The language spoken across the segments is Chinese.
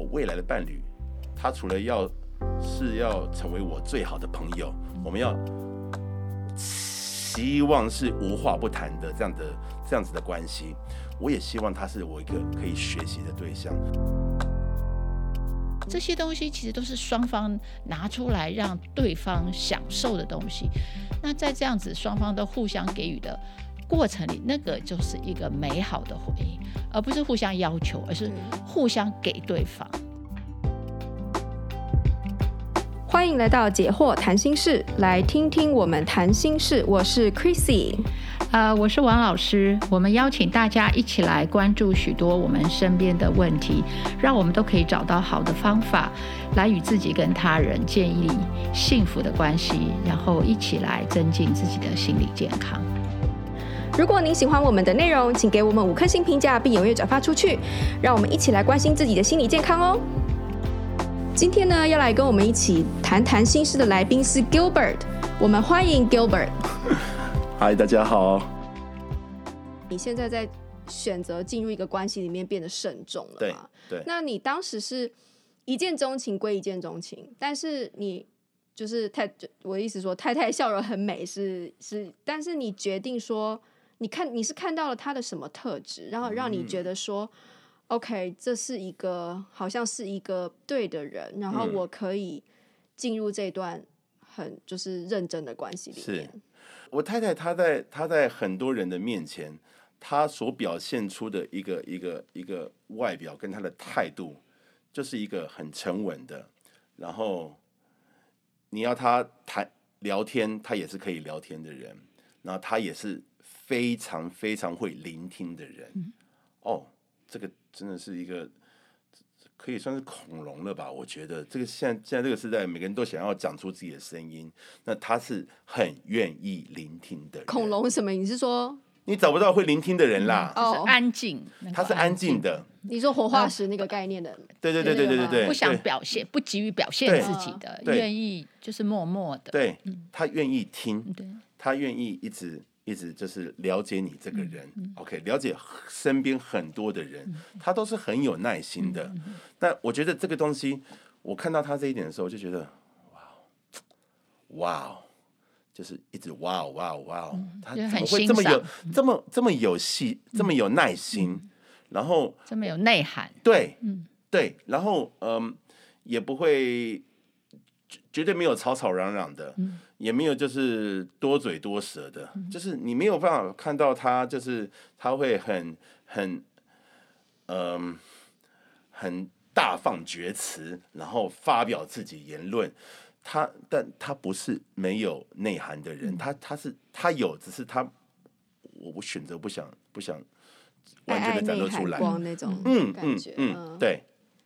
我未来的伴侣，他除了要是要成为我最好的朋友，我们要希望是无话不谈的这样的这样子的关系。我也希望他是我一个可以学习的对象。这些东西其实都是双方拿出来让对方享受的东西。那在这样子双方都互相给予的过程里，那个就是一个美好的回忆，而不是互相要求，而是互相给对方。欢迎来到解惑谈心事，来听听我们谈心事。我是 Chrissy。呃，我是王老师。我们邀请大家一起来关注许多我们身边的问题，让我们都可以找到好的方法，来与自己跟他人建立幸福的关系，然后一起来增进自己的心理健康。如果您喜欢我们的内容，请给我们五颗星评价，并踊跃转发出去，让我们一起来关心自己的心理健康哦。今天呢，要来跟我们一起谈谈心事的来宾是 Gilbert，我们欢迎 Gilbert。嗨，大家好。你现在在选择进入一个关系里面变得慎重了吗？对，对。那你当时是一见钟情归一见钟情，但是你就是太，我的意思说太太笑容很美是是，但是你决定说，你看你是看到了他的什么特质，然后让你觉得说，嗯，OK，这是一个好像是一个对的人，然后我可以进入这段很就是认真的关系里面。我太太她在她在很多人的面前，她所表现出的一个一个一个外表跟她的态度，就是一个很沉稳的。然后你要她谈聊天，她也是可以聊天的人。然后他也是非常非常会聆听的人。哦，这个真的是一个。可以算是恐龙了吧？我觉得这个现在现在这个时代，每个人都想要讲出自己的声音。那他是很愿意聆听的人。恐龙什么？你是说你找不到会聆听的人啦？哦、嗯，安静，他是安静的。你说活化石那个概念的？对对对对对对对，不想表现，不急于表现自己的，愿意就是默默的。对，他愿意听，他愿意一直。一直就是了解你这个人，，OK，了解身边很多的人，他都是很有耐心的。但我觉得这个东西，我看到他这一点的时候，我就觉得，哇，哇，就是一直哇哇哇，他怎么会这么有这么这么有戏，这么有耐心，然后这么有内涵，对，对，然后嗯，也不会绝对没有吵吵嚷嚷的。也没有就是多嘴多舌的，就是你没有办法看到他，就是他会很很嗯很大放厥词，然后发表自己言论。他但他不是没有内涵的人，他他是他有，只是他我我选择不想不想完全的展露出来那种嗯嗯嗯对。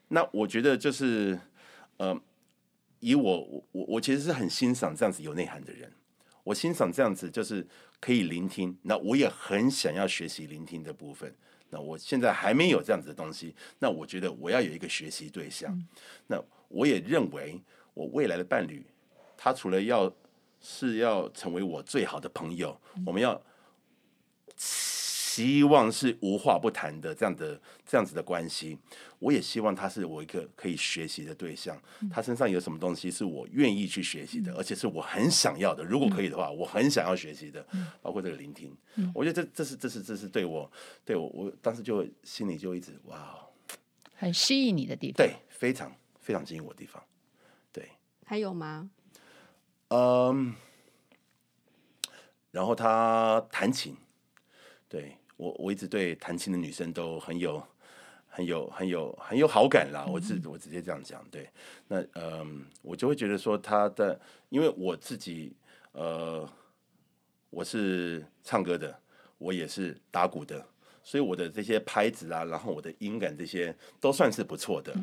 那我觉得就是呃。以我我我其实是很欣赏这样子有内涵的人，我欣赏这样子就是可以聆听，那我也很想要学习聆听的部分。那我现在还没有这样子的东西，那我觉得我要有一个学习对象。那我也认为我未来的伴侣，他除了要是要成为我最好的朋友，我们要。希望是无话不谈的这样的这样子的关系，我也希望他是我一个可以学习的对象。他身上有什么东西是我愿意去学习的，而且是我很想要的。如果可以的话，我很想要学习的，包括这个聆听。我觉得这这是这是这是对我对我我当时就心里就一直哇，很吸引你的地方。对，非常非常吸引我的地方。对，还有吗？嗯，然后他弹琴，对。我我一直对弹琴的女生都很有很有很有很有好感啦，我直我直接这样讲，对，那嗯，我就会觉得说她的，因为我自己呃，我是唱歌的，我也是打鼓的，所以我的这些拍子啊，然后我的音感这些都算是不错的，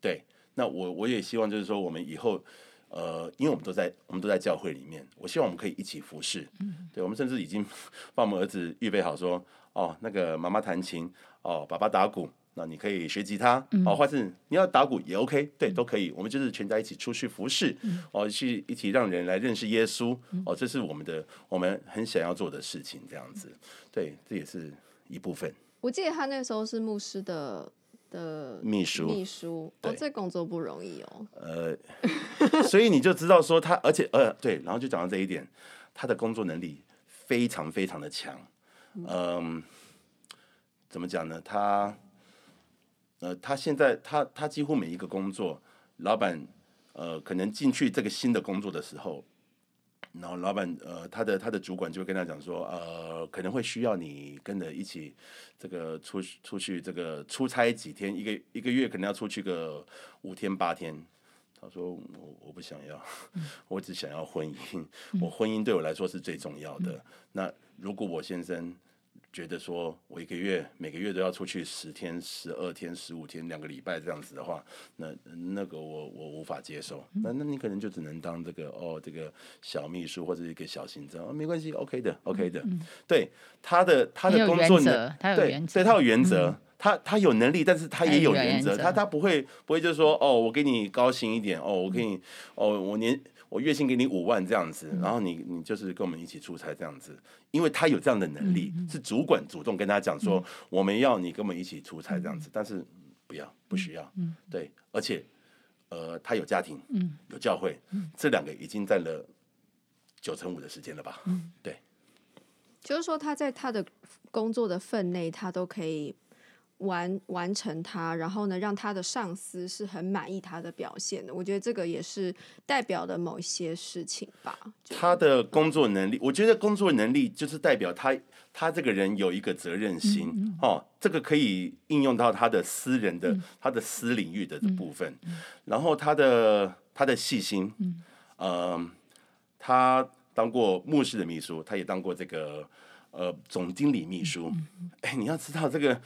对，那我我也希望就是说我们以后。呃，因为我们都在我们都在教会里面，我希望我们可以一起服侍。嗯，对，我们甚至已经 帮我们儿子预备好说，哦，那个妈妈弹琴，哦，爸爸打鼓，那你可以学吉他，嗯、哦，或是你要打鼓也 OK，对，都可以。我们就是全家一起出去服侍，嗯、哦，去一起让人来认识耶稣，哦，这是我们的我们很想要做的事情，这样子，对，这也是一部分。我记得他那个时候是牧师的。的秘书，秘书，哦，这工作不容易哦。呃，所以你就知道说他，而且呃，对，然后就讲到这一点，他的工作能力非常非常的强。嗯、呃，怎么讲呢？他，呃，他现在他他几乎每一个工作，老板呃，可能进去这个新的工作的时候。然后老板呃，他的他的主管就会跟他讲说，呃，可能会需要你跟着一起这个出出去这个出差几天，一个一个月可能要出去个五天八天。他说我我不想要，我只想要婚姻，我婚姻对我来说是最重要的。那如果我先生。觉得说我一个月每个月都要出去十天、十二天、十五天、两个礼拜这样子的话，那那个我我无法接受。那那你可能就只能当这个哦，这个小秘书或者一个小行政，哦，没关系，OK 的，OK 的。嗯、对他的他的工作呢，对，对他有原则，嗯、他他有能力，但是他也有原则，他他不会不会就是说哦，我给你高薪一点，哦，我给你哦，我年。我月薪给你五万这样子，然后你你就是跟我们一起出差这样子，因为他有这样的能力，是主管主动跟他讲说，我们要你跟我们一起出差这样子，但是不要不需要，对，而且呃他有家庭，嗯有教会，这两个已经占了九成五的时间了吧，对，就是说他在他的工作的分内，他都可以。完完成它，然后呢，让他的上司是很满意他的表现的。我觉得这个也是代表的某一些事情吧。他的工作能力，嗯、我觉得工作能力就是代表他他这个人有一个责任心，嗯嗯、哦，这个可以应用到他的私人的、嗯、他的私领域的部分。嗯嗯、然后他的他的细心，嗯、呃，他当过牧师的秘书，他也当过这个呃总经理秘书。哎、嗯，你要知道这个。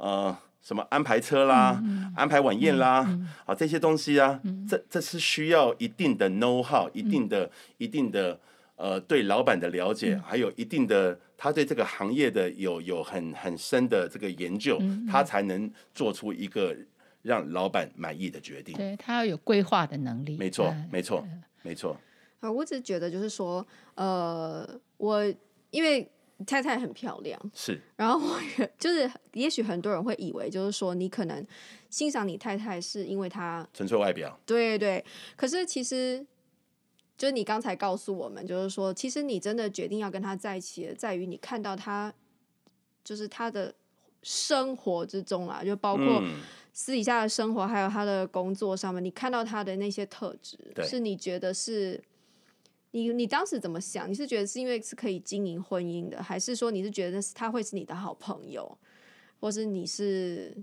呃，什么安排车啦，嗯、安排晚宴啦，嗯嗯、啊，这些东西啊，嗯、这这是需要一定的 know how，一定的、嗯、一定的呃，对老板的了解，嗯、还有一定的他对这个行业的有有很很深的这个研究，嗯、他才能做出一个让老板满意的决定。对，他要有规划的能力。没错，没错，没错。啊，我只是觉得就是说，呃，我因为。太太很漂亮，是。然后我也就是，也许很多人会以为，就是说你可能欣赏你太太是因为她纯粹外表，对对。可是其实，就是你刚才告诉我们，就是说，其实你真的决定要跟她在一起的，在于你看到她，就是她的生活之中啊，就包括私底下的生活，还有她的工作上面，你看到她的那些特质，是你觉得是。你你当时怎么想？你是觉得是因为是可以经营婚姻的，还是说你是觉得他会是你的好朋友，或是你是，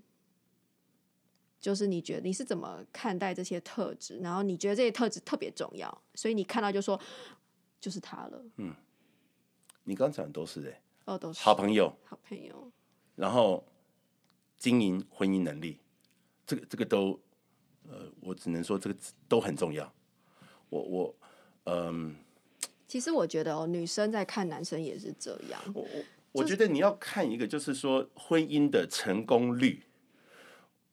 就是你觉得你是怎么看待这些特质？然后你觉得这些特质特别重要，所以你看到就说就是他了。嗯，你刚讲的都是哎，哦，都是好朋友，好朋友。然后经营婚姻能力，这个这个都，呃，我只能说这个都很重要。我我。嗯，其实我觉得哦，女生在看男生也是这样。我我我觉得你要看一个，就是说婚姻的成功率。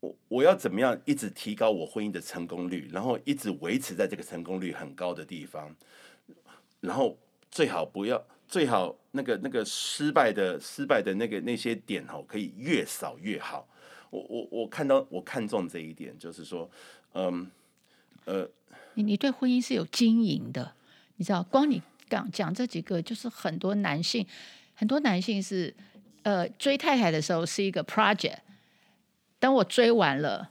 我我要怎么样一直提高我婚姻的成功率，然后一直维持在这个成功率很高的地方，然后最好不要，最好那个那个失败的失败的那个那些点哦，可以越少越好。我我我看到我看中这一点，就是说，嗯呃。你你对婚姻是有经营的，你知道，光你讲讲这几个，就是很多男性，很多男性是，呃，追太太的时候是一个 project，等我追完了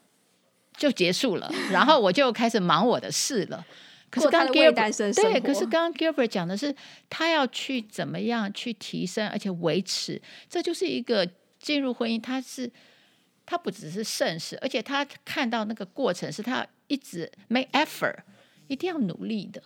就结束了，然后我就开始忙我的事了。可是刚 Gilbert 对，可是刚刚 Gilbert 讲的是他要去怎么样去提升，而且维持，这就是一个进入婚姻，他是他不只是盛世，而且他看到那个过程是他一直 make effort。一定要努力的，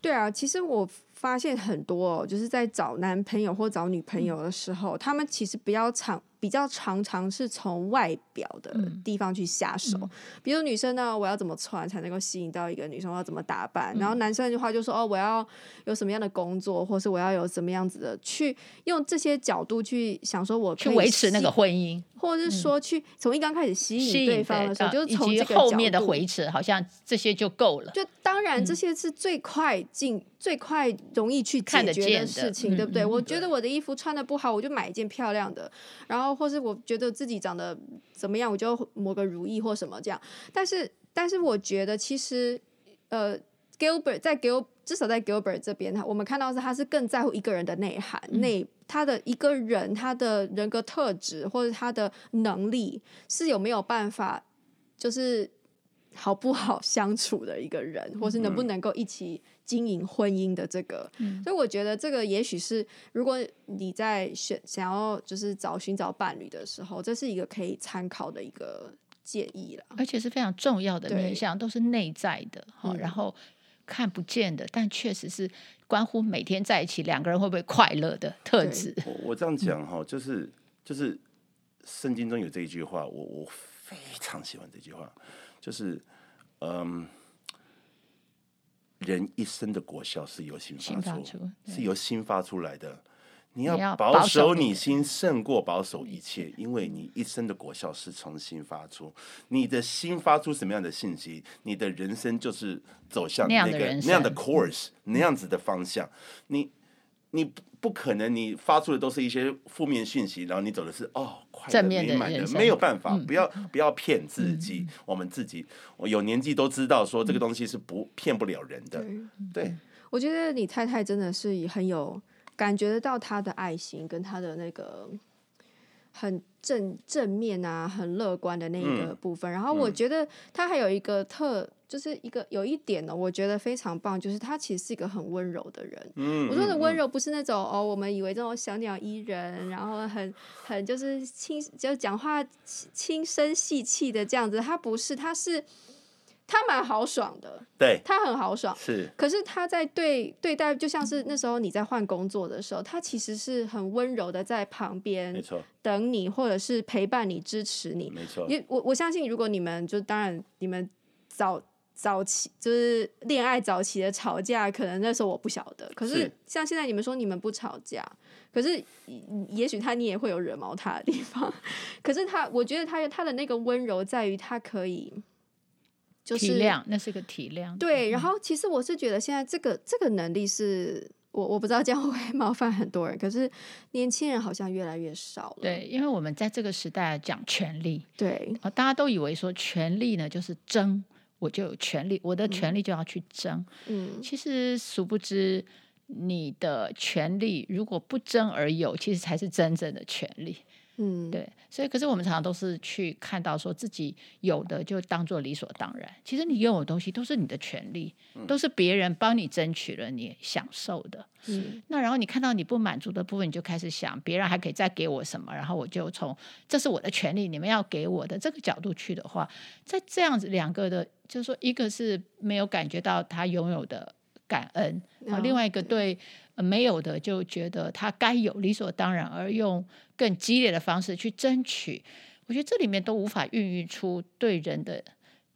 对啊，其实我发现很多哦，就是在找男朋友或找女朋友的时候，嗯、他们其实比较常。比较常常是从外表的地方去下手，嗯、比如女生呢，我要怎么穿才能够吸引到一个女生？我要怎么打扮？嗯、然后男生的话就说：“哦，我要有什么样的工作，或是我要有什么样子的，去用这些角度去想，说我去维持那个婚姻，或者是说去从一刚开始吸引对方的时候，嗯、就是从这个后面的维持，好像这些就够了。就当然这些是最快进、嗯、最快容易去解决的事情，对不对？嗯嗯、我觉得我的衣服穿的不好，我就买一件漂亮的，然后或是我觉得自己长得怎么样，我就抹个如意或什么这样。但是，但是我觉得其实，呃，Gilbert 在 Gil 至少在 Gilbert 这边，他我们看到是他是更在乎一个人的内涵、嗯、内他的一个人他的人格特质或者他的能力是有没有办法，就是。好不好相处的一个人，或是能不能够一起经营婚姻的这个，嗯、所以我觉得这个也许是，如果你在选想要就是找寻找伴侣的时候，这是一个可以参考的一个建议了，而且是非常重要的面向，都是内在的哈，嗯、然后看不见的，但确实是关乎每天在一起两个人会不会快乐的特质。我我这样讲哈，就是就是圣经中有这一句话，我我非常喜欢这句话。就是，嗯，人一生的果效是由心发出，是由心发出来的。你要保守你心胜过保守一切，因为你一生的果效是从心发出。你的心发出什么样的信息，你的人生就是走向那个那样的 course，那样子的方向。你。你不可能，你发出的都是一些负面讯息，然后你走的是哦，快乐美满的，没有办法，不要不要骗自己，我们自己我有年纪都知道，说这个东西是不骗不了人的。对，我觉得你太太真的是很有感觉得到她的爱心跟她的那个很正正面啊，很乐观的那一个部分。然后我觉得她还有一个特。就是一个有一点呢，我觉得非常棒，就是他其实是一个很温柔的人。嗯，我说的温柔不是那种哦，我们以为这种小鸟依人，然后很很就是轻，就讲话轻声细气的这样子。他不是，他是他蛮豪爽的，对，他很豪爽。是，可是他在对对待，就像是那时候你在换工作的时候，他其实是很温柔的在旁边，没错，等你或者是陪伴你、支持你。没错，因为我我相信，如果你们就当然你们早。早期就是恋爱早期的吵架，可能那时候我不晓得。可是像现在你们说你们不吵架，可是也许他你也会有惹毛他的地方。可是他，我觉得他他的那个温柔在于他可以就是体谅，那是个体谅。对，然后其实我是觉得现在这个这个能力是我我不知道这样会不会冒犯很多人，可是年轻人好像越来越少了。对，因为我们在这个时代讲权力，对，大家都以为说权力呢就是争。我就有权利，我的权利就要去争。嗯，其实殊不知，你的权利如果不争而有，其实才是真正的权利。嗯，对。所以，可是我们常常都是去看到说自己有的就当做理所当然。其实你拥有东西都是你的权利，嗯、都是别人帮你争取了你享受的。嗯，那然后你看到你不满足的部分，你就开始想别人还可以再给我什么，然后我就从这是我的权利，你们要给我的这个角度去的话，在这样子两个的。就是说，一个是没有感觉到他拥有的感恩，啊、哦，另外一个对没有的就觉得他该有理所当然，而用更激烈的方式去争取。我觉得这里面都无法孕育出对人的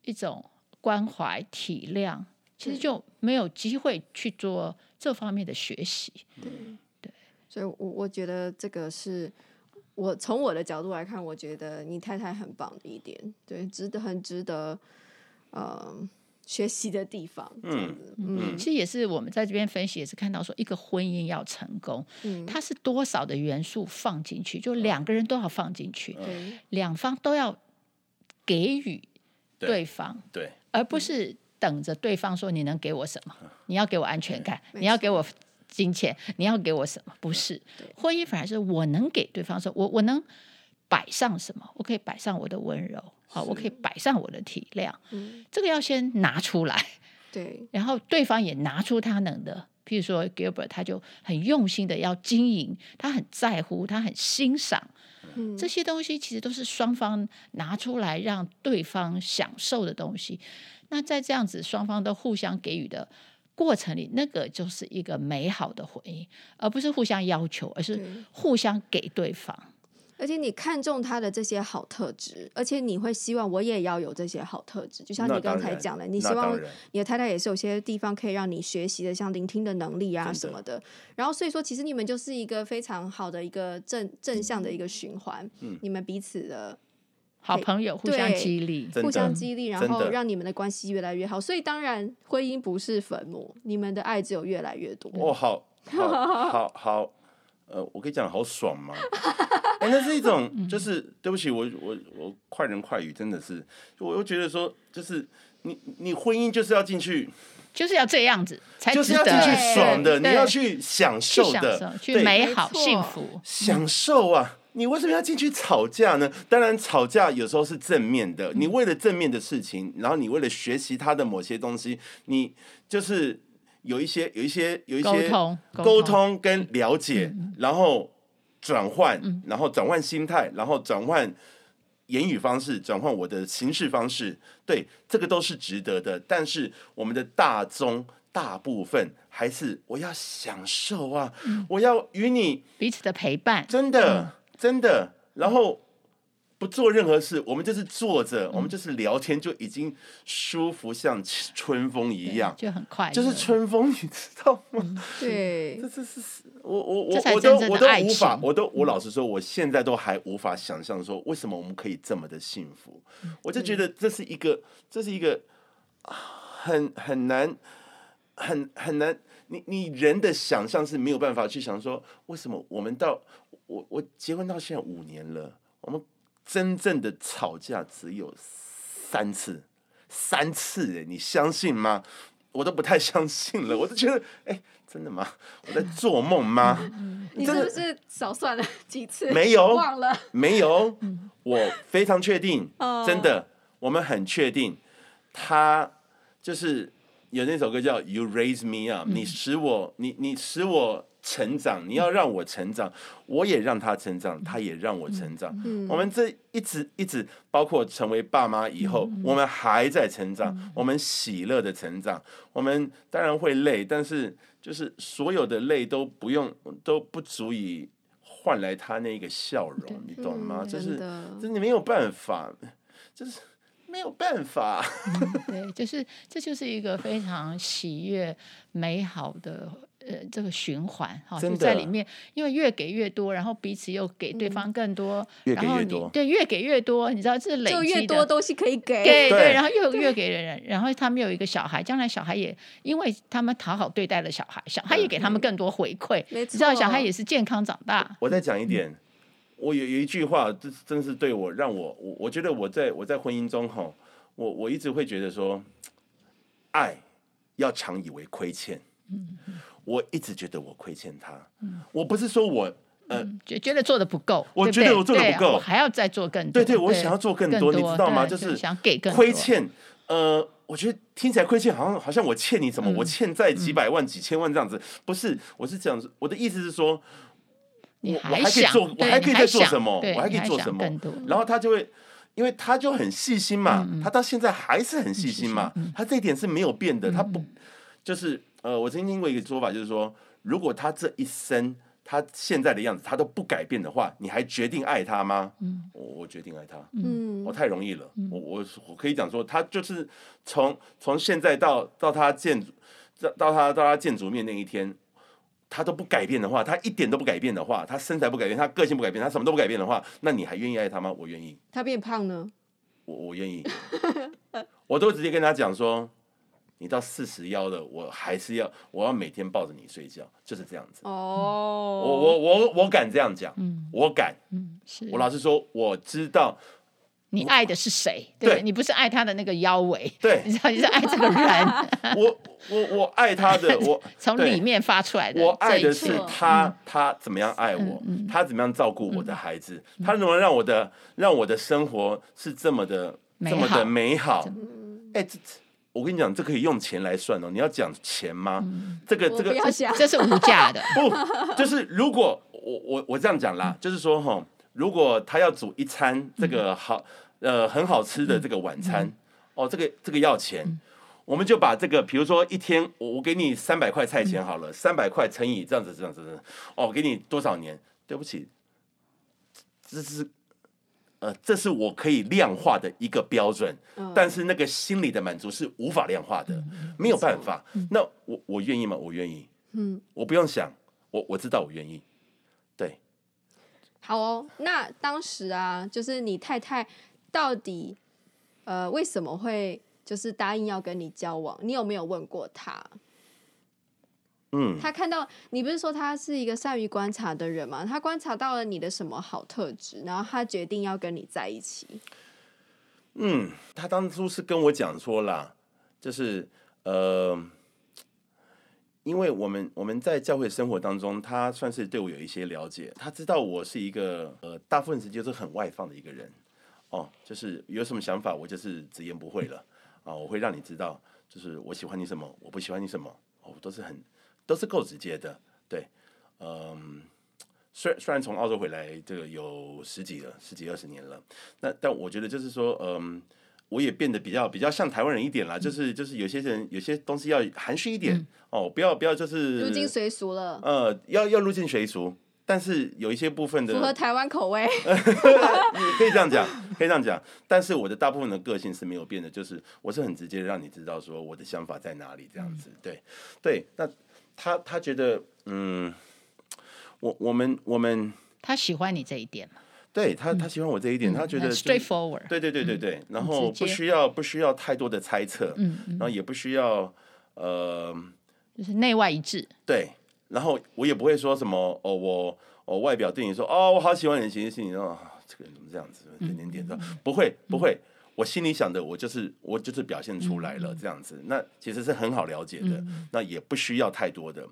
一种关怀体谅，其实就没有机会去做这方面的学习。对，对，所以我我觉得这个是我从我的角度来看，我觉得你太太很棒的一点，对，值得很值得。呃，学习的地方，这样子，嗯，嗯，其实也是我们在这边分析，也是看到说，一个婚姻要成功，嗯，它是多少的元素放进去，就两个人都要放进去，对，两方都要给予对。方，对，对，而不是等着对方说你能给我什么，你要给我安全感，你要给我金钱，你要给我什么？不是，对。婚姻反而是我能给对方说，我我能摆上什么，我可以摆上我的温柔。好，我可以摆上我的体谅，嗯，这个要先拿出来，对，然后对方也拿出他能的，譬如说 Gilbert，他就很用心的要经营，他很在乎，他很欣赏，嗯，这些东西其实都是双方拿出来让对方享受的东西。那在这样子双方都互相给予的过程里，那个就是一个美好的婚姻，而不是互相要求，而是互相给对方。而且你看中他的这些好特质，而且你会希望我也要有这些好特质，就像你刚才讲的，你希望你的太太也是有些地方可以让你学习的，像聆听的能力啊什么的。的然后所以说，其实你们就是一个非常好的一个正正向的一个循环，嗯、你们彼此的好朋友互相激励，互相激励，然后让你们的关系越来越好。所以当然，婚姻不是坟墓，你们的爱只有越来越多。哦，好，好，好，好，呃，我跟你讲，好爽吗？哎、欸，那是一种，就是对不起，我我我快人快语，真的是，我又觉得说，就是你你婚姻就是要进去，就是要这样子，才就是要进去爽的，你要去享受的，去美好幸福，享受啊。你为什么要进去吵架呢？当然，吵架有时候是正面的。你为了正面的事情，然后你为了学习他的某些东西，你就是有一些、有一些、有一些沟通、沟通跟了解，然后转换，然后转换心态，然后转换言语方式，转换我的行事方式。对，这个都是值得的。但是我们的大宗大部分还是我要享受啊，我要与你彼此的陪伴，真的。真的，然后不做任何事，我们就是坐着，我们就是聊天，就已经舒服像春风一样，就很快，就是春风，你知道吗？对，这 这是我我我我都我都无法，我都我老实说，我现在都还无法想象说为什么我们可以这么的幸福，我就觉得这是一个，这是一个很很难，很很难，你你人的想象是没有办法去想说为什么我们到。我我结婚到现在五年了，我们真正的吵架只有三次，三次哎，你相信吗？我都不太相信了，我都觉得哎，真的吗？我在做梦吗？你是不是少算了几次？没有，忘了，没有，我非常确定，真的，我们很确定，他就是有那首歌叫《You Raise Me Up》，你使我，你你使我。成长，你要让我成长，我也让他成长，他也让我成长。我们这一直一直，包括成为爸妈以后，我们还在成长，我们喜乐的成长。我们当然会累，但是就是所有的累都不用，都不足以换来他那个笑容，你懂吗？就是，就是你没有办法，就是没有办法。对，就是这就是一个非常喜悦、美好的。呃，这个循环哈，就在里面，因为越给越多，然后彼此又给对方更多，越给越多，对，越给越多，你知道这累积的，就越多东西可以给，对对，然后又越给人，然后他们有一个小孩，将来小孩也因为他们讨好对待了小孩，小孩也给他们更多回馈，你知道小孩也是健康长大。我再讲一点，我有有一句话，这真是对我让我我我觉得我在我在婚姻中哈，我我一直会觉得说，爱要常以为亏欠。嗯。我一直觉得我亏欠他，我不是说我呃觉觉得做的不够，我觉得我做的不够，还要再做更多。对对，我想要做更多，你知道吗？就是想给更多。亏欠，呃，我觉得听起来亏欠，好像好像我欠你什么，我欠债几百万、几千万这样子。不是，我是这样子，我的意思是说，我我还可以做，我还可以再做什么？我还可以做什么？然后他就会，因为他就很细心嘛，他到现在还是很细心嘛，他这一点是没有变的，他不就是。呃，我曾经听过一个说法，就是说，如果他这一生他现在的样子他都不改变的话，你还决定爱他吗？嗯，我我决定爱他。嗯，我太容易了。嗯、我我我可以讲说，他就是从从现在到到他见到到他到他建筑面那一天，他都不改变的话，他一点都不改变的话，他身材不改变，他个性不改变，他什么都不改变的话，那你还愿意爱他吗？我愿意。他变胖呢？我我愿意。我都直接跟他讲说。你到四十腰了，我还是要，我要每天抱着你睡觉，就是这样子。哦，我我我我敢这样讲，嗯，我敢，嗯，是我老实说，我知道你爱的是谁，对，你不是爱他的那个腰围，对，你知道你是爱这个人。我我我爱他的，我 从里面发出来的，我爱的是他，他怎么样爱我，他怎么样照顾我的孩子，他怎么让我的让我的生活是这么的这么的美好，哎，这。我跟你讲，这可以用钱来算哦。你要讲钱吗？嗯、这个这个这这是无价的。不，就是如果我我我这样讲啦，嗯、就是说哈，如果他要煮一餐这个好呃很好吃的这个晚餐，嗯、哦，这个这个要钱，嗯、我们就把这个比如说一天我我给你三百块菜钱好了，三百块乘以这样子这样子，哦，给你多少年？对不起，这是。呃，这是我可以量化的一个标准，嗯、但是那个心理的满足是无法量化的，嗯、没有办法。嗯、那我我愿意吗？我愿意。嗯，我不用想，我我知道我愿意。对，好哦。那当时啊，就是你太太到底呃为什么会就是答应要跟你交往？你有没有问过他？嗯，他看到你不是说他是一个善于观察的人吗？他观察到了你的什么好特质，然后他决定要跟你在一起。嗯，他当初是跟我讲说啦，就是呃，因为我们我们在教会生活当中，他算是对我有一些了解，他知道我是一个呃，大部分时间都是很外放的一个人哦，就是有什么想法，我就是直言不讳了啊，我会让你知道，就是我喜欢你什么，我不喜欢你什么，哦，都是很。都是够直接的，对，嗯，虽虽然从澳洲回来这个有十几了，十几二十年了，那但我觉得就是说，嗯，我也变得比较比较像台湾人一点啦，就是就是有些人有些东西要含蓄一点、嗯、哦，不要不要就是入境随俗了，呃，要要入境随俗，但是有一些部分的符合台湾口味，你可以这样讲，可以这样讲，但是我的大部分的个性是没有变的，就是我是很直接让你知道说我的想法在哪里，这样子，对对，那。他他觉得，嗯，我我们我们他喜欢你这一点嘛？对他他喜欢我这一点，嗯、他觉得、就是、straightforward，对对对对对，嗯、然后不需要不需要太多的猜测，嗯，然后也不需要呃，就是内外一致，对，然后我也不会说什么哦，我我外表对你说哦，我好喜欢你，其实心里哦这个人怎么这样子，点点点的，不会不会。我心里想的，我就是我就是表现出来了这样子，那其实是很好了解的，那也不需要太多的。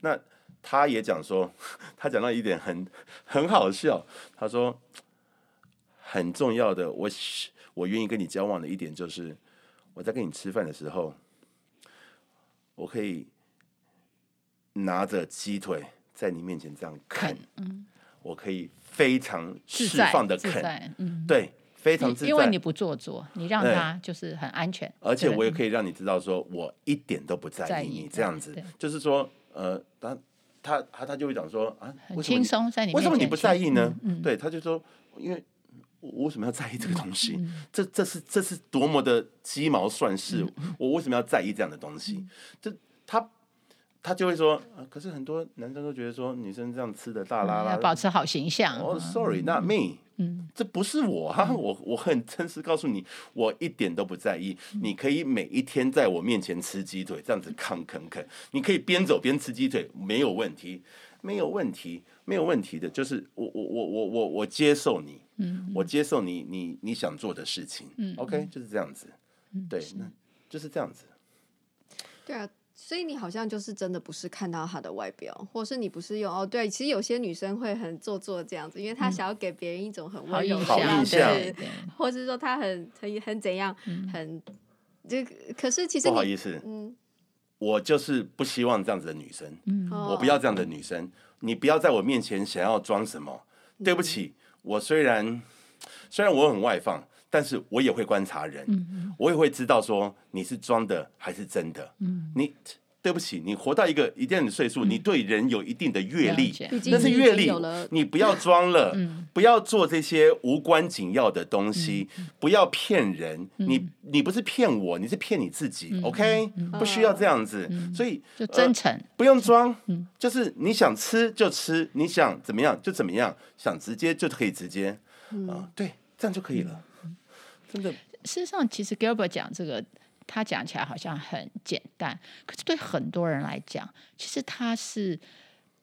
那他也讲说，他讲到一点很很好笑，他说很重要的，我我愿意跟你交往的一点就是，我在跟你吃饭的时候，我可以拿着鸡腿在你面前这样啃，我可以非常释放的啃，对。非常自在，因为你不做作，你让他就是很安全。而且我也可以让你知道，说我一点都不在意你这样子。就是说，呃，他他他他就会讲说啊，很轻松在你为什么你不在意呢？对，他就说，因为我为什么要在意这个东西？这这是这是多么的鸡毛蒜事，我为什么要在意这样的东西？这他。他就会说，可是很多男生都觉得说，女生这样吃的大拉拉，要保持好形象。哦，Sorry，not me。嗯，这不是我啊，我我很诚实告诉你，我一点都不在意。你可以每一天在我面前吃鸡腿，这样子抗啃啃。你可以边走边吃鸡腿，没有问题，没有问题，没有问题的。就是我我我我我我接受你，嗯，我接受你你你想做的事情，嗯，OK，就是这样子，对，那就是这样子，对啊。所以你好像就是真的不是看到他的外表，或是你不是用哦，对，其实有些女生会很做作这样子，因为她想要给别人一种很温柔的样子，或是说她很很很怎样，很这。可是其实不好意思，嗯，我就是不希望这样子的女生，嗯，我不要这样的女生，你不要在我面前想要装什么。对不起，我虽然虽然我很外放。但是我也会观察人，嗯、我也会知道说你是装的还是真的。嗯、你对不起，你活到一个一定的岁数，嗯、你对人有一定的阅历，那是阅历。你不要装了，嗯、不要做这些无关紧要的东西，嗯、不要骗人。嗯、你你不是骗我，你是骗你自己。嗯、OK，、嗯、不需要这样子。嗯、所以就真诚、呃，不用装。嗯、就是你想吃就吃，你想怎么样就怎么样，想直接就可以直接。啊、嗯呃，对，这样就可以了。真的，事实上，其实 Gilbert 讲这个，他讲起来好像很简单，可是对很多人来讲，其实他是，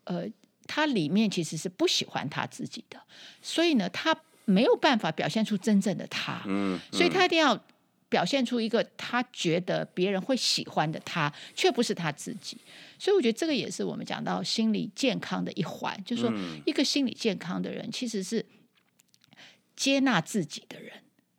呃，他里面其实是不喜欢他自己的，所以呢，他没有办法表现出真正的他，嗯，嗯，所以他一定要表现出一个他觉得别人会喜欢的他，却不是他自己，所以我觉得这个也是我们讲到心理健康的一环，就是说，一个心理健康的人其实是接纳自己的人。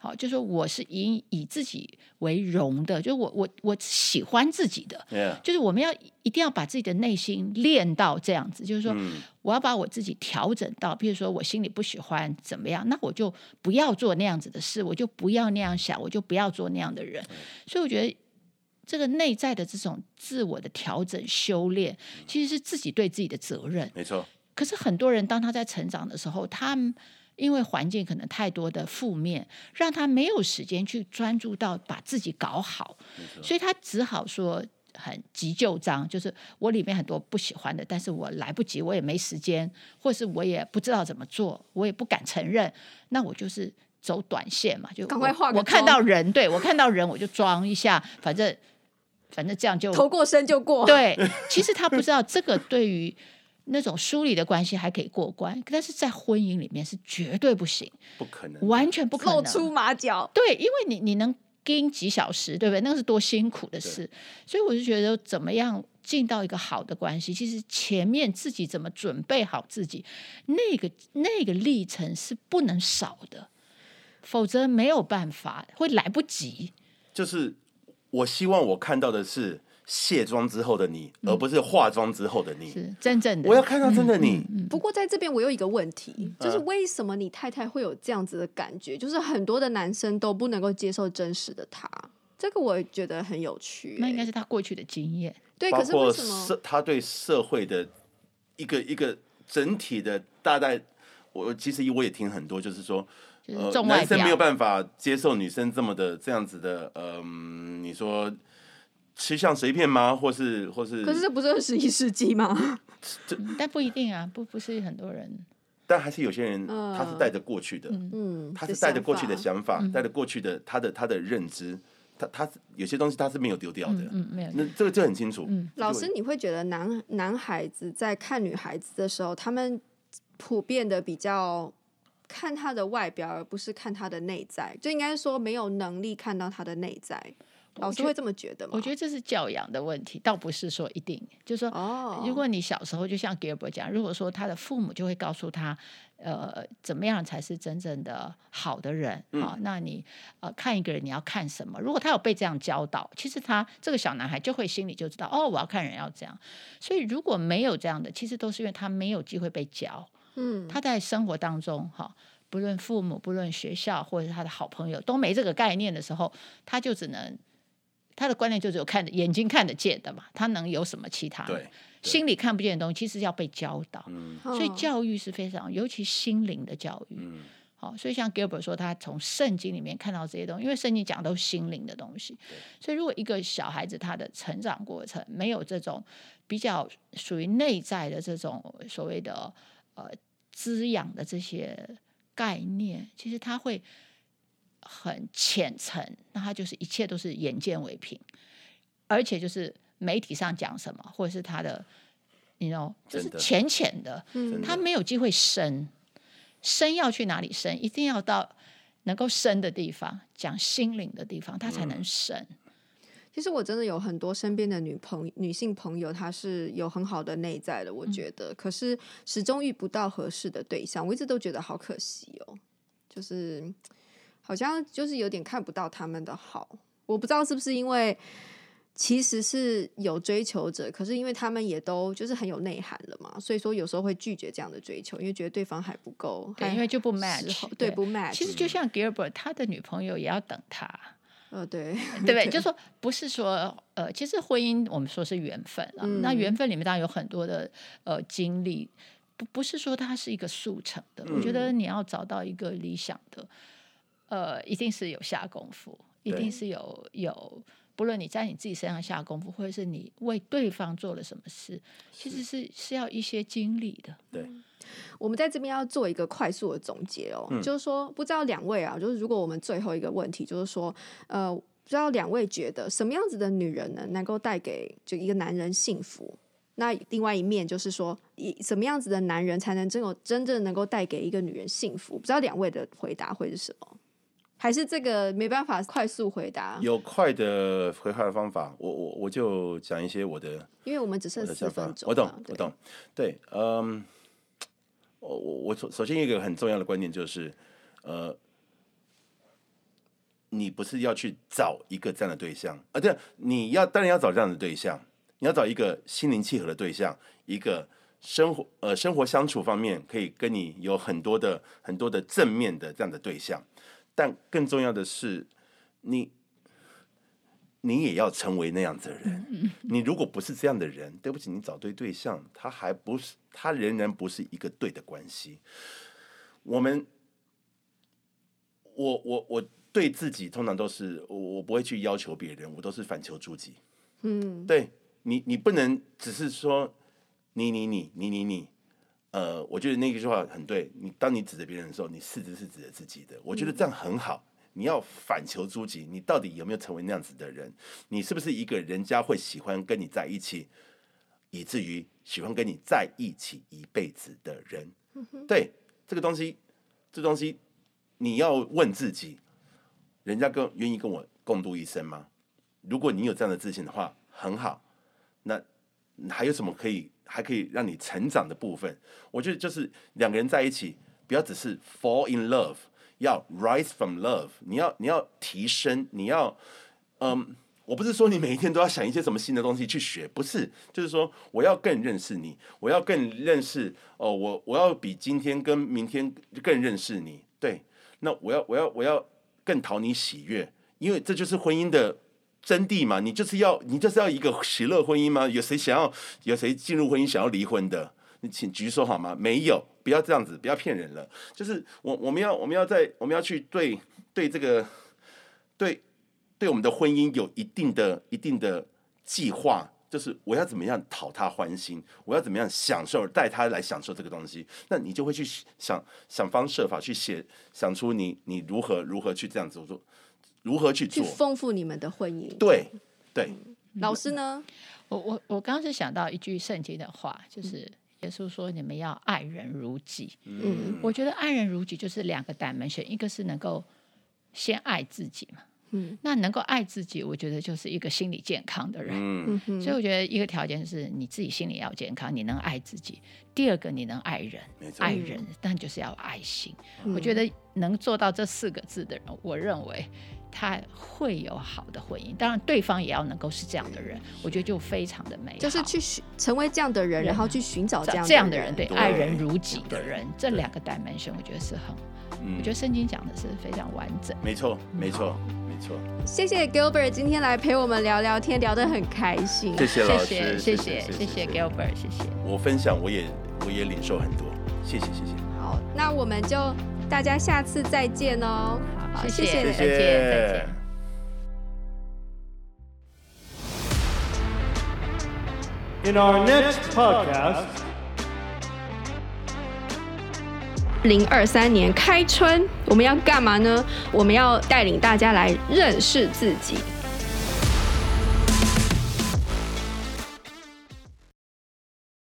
好，就是说我是以以自己为荣的，就是我我我喜欢自己的，Yeah. 就是我们要一定要把自己的内心练到这样子，就是说我要把我自己调整到，比如说我心里不喜欢怎么样，那我就不要做那样子的事，我就不要那样想，我就不要做那样的人。所以我觉得这个内在的这种自我的调整修炼，其实是自己对自己的责任。没错。可是很多人当他在成长的时候，他们。因为环境可能太多的负面，让他没有时间去专注到把自己搞好，所以他只好说很急救章，就是我里面很多不喜欢的，但是我来不及，我也没时间，或是我也不知道怎么做，我也不敢承认，那我就是走短线嘛，就赶快画个。我看到人，对，我看到人我就装一下，反正反正这样就头过身就过。对，其实他不知道这个对于那种疏离的关系还可以过关，但是在婚姻里面是绝对不行，不可能，完全不可能露出马脚。对，因为你你能盯几小时，对不对？那个是多辛苦的事，所以我就觉得怎么样进到一个好的关系，其实前面自己怎么准备好自己，那个那个历程是不能少的，否则没有办法，会来不及。就是我希望我看到的是卸妆之后的你，嗯、而不是化妆之后的你，是真正的。我要看到真的你。不过在这边我有一个问题，就是为什么你太太会有这样子的感觉？就是很多的男生都不能够接受真实的他，这个我也觉得很有趣、欸。那应该是他过去的经验。对，可是为什么他对社会的一个一个整体的大概，我其实我也听很多，就是说，呃，男生没有办法接受女生这么的这样子的，嗯、呃，你说吃相随便吗？或是或是？可是这不是二十一世纪吗？这但不一定啊，不不是很多人，但还是有些人他是带着过去的，嗯，他是带着过去的想法，带着过去的他的他的认知。他他有些东西他是没有丢掉的，嗯，嗯，没有。那这个就很清楚。嗯，老师，你会觉得男男孩子在看女孩子的时候，他们普遍的比较看他的外表，而不是看他的内在，就应该说没有能力看到他的内在。老师会这么觉得吗？我觉得这是教养的问题，倒不是说一定。就是说，哦，如果你小时候就像 Gilbert 讲，如果说他的父母就会告诉他。呃，怎么样才是真正的好的人啊？哦，那你呃看一个人你要看什么？如果他有被这样教导，其实他这个小男孩就会心里就知道哦，我要看人要这样。所以如果没有这样的，其实都是因为他没有机会被教。嗯，他在生活当中哈，不论父母、不论学校，或者是他的好朋友都没这个概念的时候，他就只能他的观念就只有看眼睛看得见的嘛，他能有什么其他的？心里看不见的东西，其实要被教导，嗯、所以教育是非常，尤其心灵的教育。好、嗯，所以像 Gilbert 说，他从圣经里面看到这些东西，因为圣经讲的都是心灵的东西。所以，如果一个小孩子他的成长过程没有这种比较属于内在的这种所谓的呃滋养的这些概念，其实他会很浅层，那他就是一切都是眼见为凭，而且就是。媒体上讲什么，或者是他的，你知道，就是浅浅的，的他没有机会深，深要去哪里深？一定要到能够深的地方，讲心灵的地方，他才能深。其实我真的有很多身边的女朋女性朋友，她是有很好的内在的，我觉得，嗯、可是始终遇不到合适的对象，我一直都觉得好可惜哦，就是好像就是有点看不到他们的好，我不知道是不是因为。其实是有追求者，可是因为他们也都就是很有内涵了嘛，所以说有时候会拒绝这样的追求，因为觉得对方还不够，对，因为就不 match，对，不 match。其实就像 Gilbert，他的女朋友也要等他，呃，对，对不对？就说不是说呃，其实婚姻我们说是缘分啊，嗯、那缘分里面当然有很多的呃经历，不不是说它是一个速成的。嗯、我觉得你要找到一个理想的，呃，一定是有下功夫，一定是有有。不论你在你自己身上下功夫，或者是你为对方做了什么事，其实是是要一些经历的。对，我们在这边要做一个快速的总结哦，嗯、就是说，不知道两位啊，就是如果我们最后一个问题，就是说，呃，不知道两位觉得什么样子的女人呢，能够带给就一个男人幸福？那另外一面就是说，以什么样子的男人才能真有真正能够带给一个女人幸福？不知道两位的回答会是什么？还是这个没办法快速回答。有快的回话的方法，我我我就讲一些我的，因为我们只剩四分钟。我懂，我懂。对，嗯，我我我首首先一个很重要的观念就是，呃，你不是要去找一个这样的对象，啊，对，你要当然要找这样的对象，你要找一个心灵契合的对象，一个生活呃生活相处方面可以跟你有很多的很多的正面的这样的对象。但更重要的是，你你也要成为那样子的人。你如果不是这样的人，对不起，你找对对象，他还不是，他仍然不是一个对的关系。我们，我我我对自己通常都是，我我不会去要求别人，我都是反求诸己。嗯，对你，你不能只是说你你你你你你，呃，我觉得那句话很对。你当你指责别人的时候，你四肢是指着自己的。我觉得这样很好。你要反求诸己，你到底有没有成为那样子的人？你是不是一个人家会喜欢跟你在一起，以至于喜欢跟你在一起一辈子的人？对，这个东西，这东西你要问自己，人家跟愿意跟我共度一生吗？如果你有这样的自信的话，很好。那还有什么可以还可以让你成长的部分？我觉得就是两个人在一起，不要只是 fall in love。要 rise from love，你要你要提升，你要嗯，我不是说你每一天都要想一些什么新的东西去学，不是，就是说我要更认识你，我要更认识哦，我我要比今天跟明天更认识你，对，那我要我要我要更讨你喜悦，因为这就是婚姻的真谛嘛，你就是要你就是要一个喜乐婚姻吗？有谁想要有谁进入婚姻想要离婚的？你请举手好吗？没有。不要这样子，不要骗人了。就是我，我们要，我们要在，我们要去对对这个，对对我们的婚姻有一定的、一定的计划。就是我要怎么样讨他欢心，我要怎么样享受带他来享受这个东西。那你就会去想想方设法去写，想出你你如何如何去这样子做，如何去做，去丰富你们的婚姻。对对、嗯，老师呢？我我我刚刚是想到一句圣经的话，就是。嗯耶稣说：“你们要爱人如己。”嗯，我觉得爱人如己就是两个 dimension，一个是能够先爱自己嘛。嗯，那能够爱自己，我觉得就是一个心理健康的人。嗯，所以我觉得一个条件是你自己心理要健康，你能爱自己。第二个，你能爱人，爱人，但就是要爱心。嗯，我觉得能做到这四个字的人，我认为。他会有好的婚姻，当然对方也要能够是这样的人，我觉得就非常的美好。就是去寻成为这样的人，然后去寻找这样这样的人，对，爱人如己的人，这两个 dimension 我觉得是很，我觉得圣经讲的是非常完整。没错，没错，没错。谢谢 Gilbert 今天来陪我们聊聊天，聊得很开心。谢谢老师，谢谢，谢谢 Gilbert，谢谢。我分享，我也我也领受很多，谢谢，谢谢。好，那我们就大家下次再见哦。谢谢，谢谢，再见，再见。In our next podcast，零二三年开春，我们要干嘛呢？我们要带领大家来认识自己。